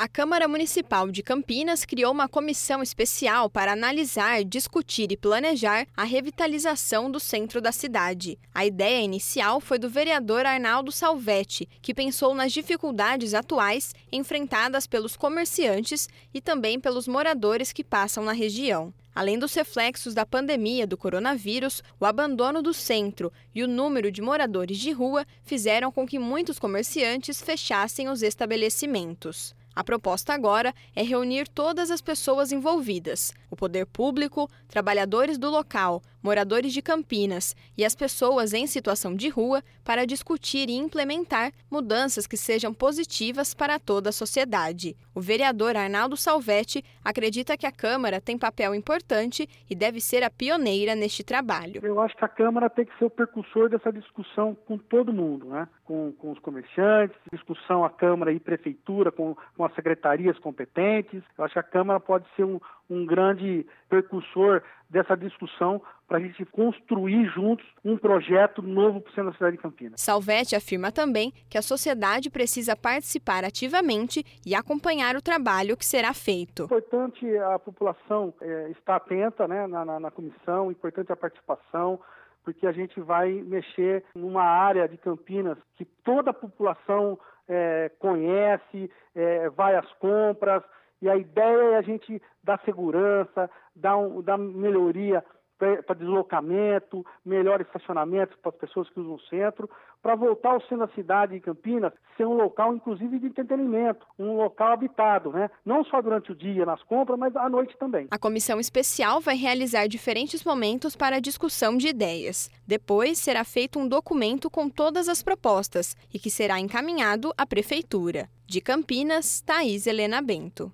A Câmara Municipal de Campinas criou uma comissão especial para analisar, discutir e planejar a revitalização do centro da cidade. A ideia inicial foi do vereador Arnaldo Salvetti, que pensou nas dificuldades atuais enfrentadas pelos comerciantes e também pelos moradores que passam na região. Além dos reflexos da pandemia do coronavírus, o abandono do centro e o número de moradores de rua fizeram com que muitos comerciantes fechassem os estabelecimentos. A proposta agora é reunir todas as pessoas envolvidas: o poder público, trabalhadores do local, moradores de Campinas e as pessoas em situação de rua para discutir e implementar mudanças que sejam positivas para toda a sociedade. O vereador Arnaldo Salvetti acredita que a Câmara tem papel importante e deve ser a pioneira neste trabalho. Eu acho que a Câmara tem que ser o percussor dessa discussão com todo mundo, né? com, com os comerciantes, discussão a Câmara e Prefeitura, com, com as secretarias competentes. Eu acho que a Câmara pode ser um, um grande percussor dessa discussão para a gente construir juntos um projeto novo para o centro da cidade de Campinas. Salvetti afirma também que a sociedade precisa participar ativamente e acompanhar o trabalho que será feito. É importante a população é, estar atenta né, na, na, na comissão, importante a participação, porque a gente vai mexer numa área de Campinas que toda a população é, conhece, é, vai às compras, e a ideia é a gente dar segurança, dar, um, dar melhoria para deslocamento, melhor estacionamento para as pessoas que usam o centro, para voltar ao centro da cidade de Campinas ser um local, inclusive, de entretenimento, um local habitado, né? Não só durante o dia nas compras, mas à noite também. A comissão especial vai realizar diferentes momentos para a discussão de ideias. Depois será feito um documento com todas as propostas e que será encaminhado à prefeitura. De Campinas, Thaís Helena Bento.